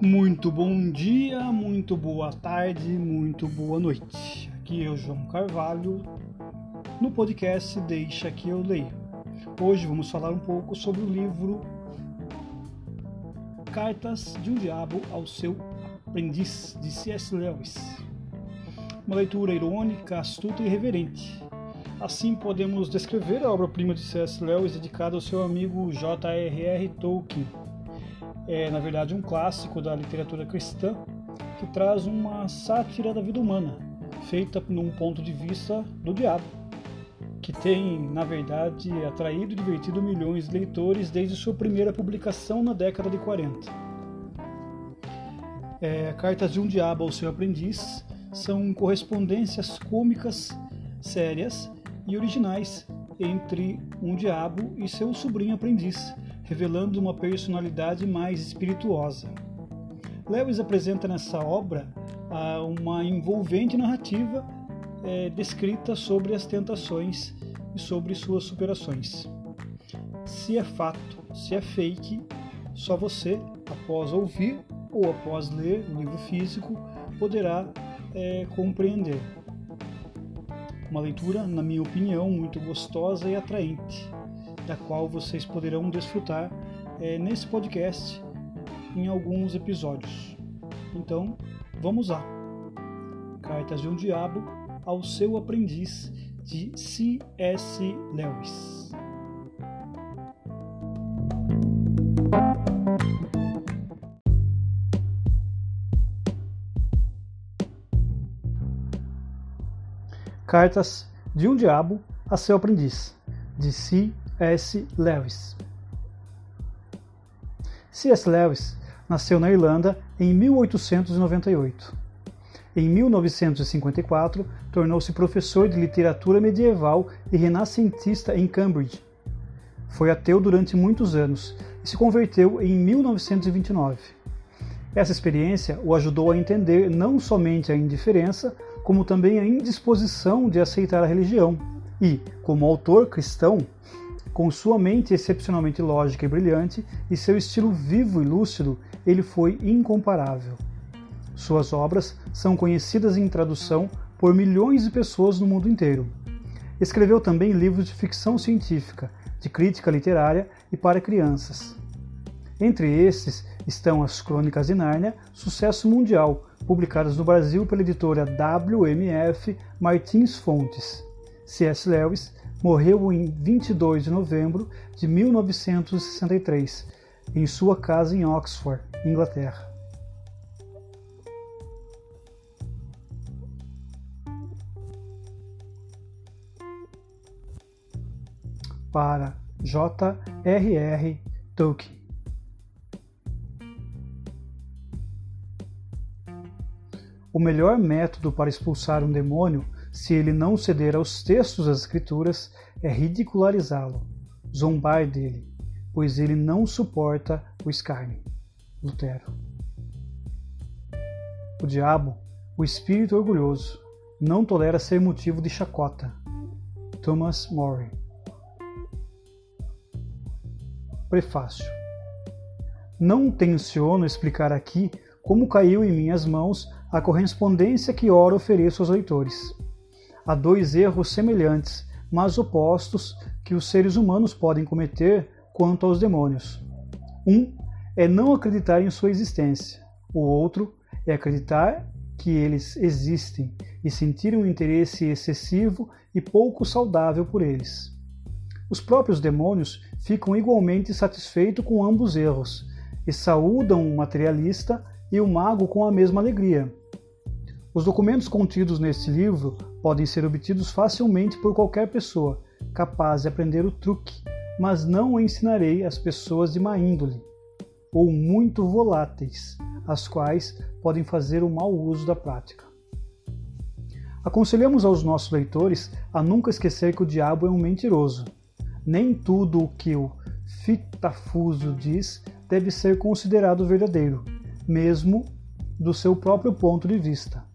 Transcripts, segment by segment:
Muito bom dia, muito boa tarde, muito boa noite. Aqui é o João Carvalho no podcast Deixa que eu leio. Hoje vamos falar um pouco sobre o livro Cartas de um Diabo ao seu aprendiz de C.S. Lewis. Uma leitura irônica, astuta e reverente. Assim podemos descrever a obra-prima de C.S. Lewis dedicada ao seu amigo J.R.R. Tolkien é, na verdade, um clássico da literatura cristã que traz uma sátira da vida humana, feita num ponto de vista do diabo, que tem, na verdade, atraído e divertido milhões de leitores desde sua primeira publicação na década de 40. É, Cartas de um Diabo ao seu aprendiz são correspondências cômicas, sérias e originais entre um diabo e seu sobrinho aprendiz, revelando uma personalidade mais espirituosa. Lewis apresenta nessa obra ah, uma envolvente narrativa é, descrita sobre as tentações e sobre suas superações. Se é fato, se é fake, só você, após ouvir ou após ler o livro físico, poderá é, compreender. Uma leitura, na minha opinião, muito gostosa e atraente da qual vocês poderão desfrutar é, nesse podcast em alguns episódios. Então, vamos lá. Cartas de um Diabo ao seu aprendiz de C.S. Lewis. Cartas de um Diabo a seu aprendiz, de C. S. Lewis. C.S. Lewis nasceu na Irlanda em 1898. Em 1954, tornou-se professor de literatura medieval e renascentista em Cambridge. Foi ateu durante muitos anos e se converteu em 1929. Essa experiência o ajudou a entender não somente a indiferença, como também a indisposição de aceitar a religião. E, como autor cristão, com sua mente excepcionalmente lógica e brilhante e seu estilo vivo e lúcido, ele foi incomparável. Suas obras são conhecidas em tradução por milhões de pessoas no mundo inteiro. Escreveu também livros de ficção científica, de crítica literária e para crianças. Entre estes estão As Crônicas de Nárnia, sucesso mundial, publicadas no Brasil pela editora WMF Martins Fontes. C.S. Lewis morreu em 22 de novembro de 1963, em sua casa em Oxford, Inglaterra. Para J.R.R. Tolkien. O melhor método para expulsar um demônio se ele não ceder aos textos das Escrituras, é ridicularizá-lo, zombar dele, pois ele não suporta o escárnio. Lutero. O diabo, o espírito orgulhoso, não tolera ser motivo de chacota. Thomas More. Prefácio. Não tenciono explicar aqui como caiu em minhas mãos a correspondência que ora ofereço aos leitores há dois erros semelhantes, mas opostos, que os seres humanos podem cometer quanto aos demônios. Um é não acreditar em sua existência, o outro é acreditar que eles existem e sentir um interesse excessivo e pouco saudável por eles. Os próprios demônios ficam igualmente satisfeitos com ambos erros e saúdam o materialista e o mago com a mesma alegria. Os documentos contidos neste livro podem ser obtidos facilmente por qualquer pessoa capaz de aprender o truque, mas não o ensinarei às pessoas de má índole ou muito voláteis, as quais podem fazer o mau uso da prática. Aconselhamos aos nossos leitores a nunca esquecer que o diabo é um mentiroso. Nem tudo o que o fitafuso diz deve ser considerado verdadeiro, mesmo do seu próprio ponto de vista.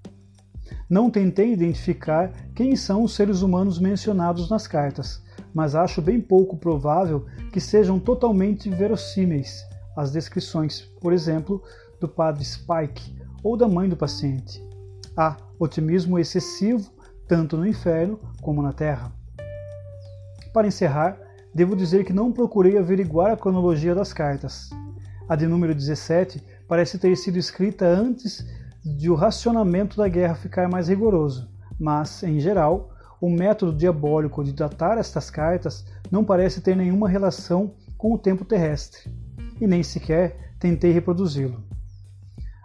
Não tentei identificar quem são os seres humanos mencionados nas cartas, mas acho bem pouco provável que sejam totalmente verossímeis as descrições, por exemplo, do padre Spike ou da mãe do paciente. Há otimismo excessivo tanto no inferno como na terra. Para encerrar, devo dizer que não procurei averiguar a cronologia das cartas. A de número 17 parece ter sido escrita antes de o racionamento da guerra ficar mais rigoroso, mas, em geral, o método diabólico de datar estas cartas não parece ter nenhuma relação com o tempo terrestre, e nem sequer tentei reproduzi-lo.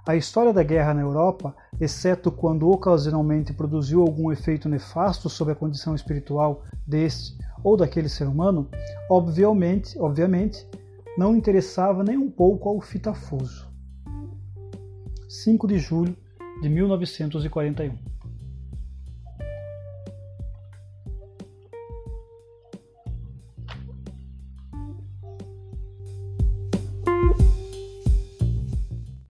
A história da guerra na Europa, exceto quando ocasionalmente produziu algum efeito nefasto sobre a condição espiritual deste ou daquele ser humano, obviamente, obviamente não interessava nem um pouco ao fitafuso. 5 de julho de 1941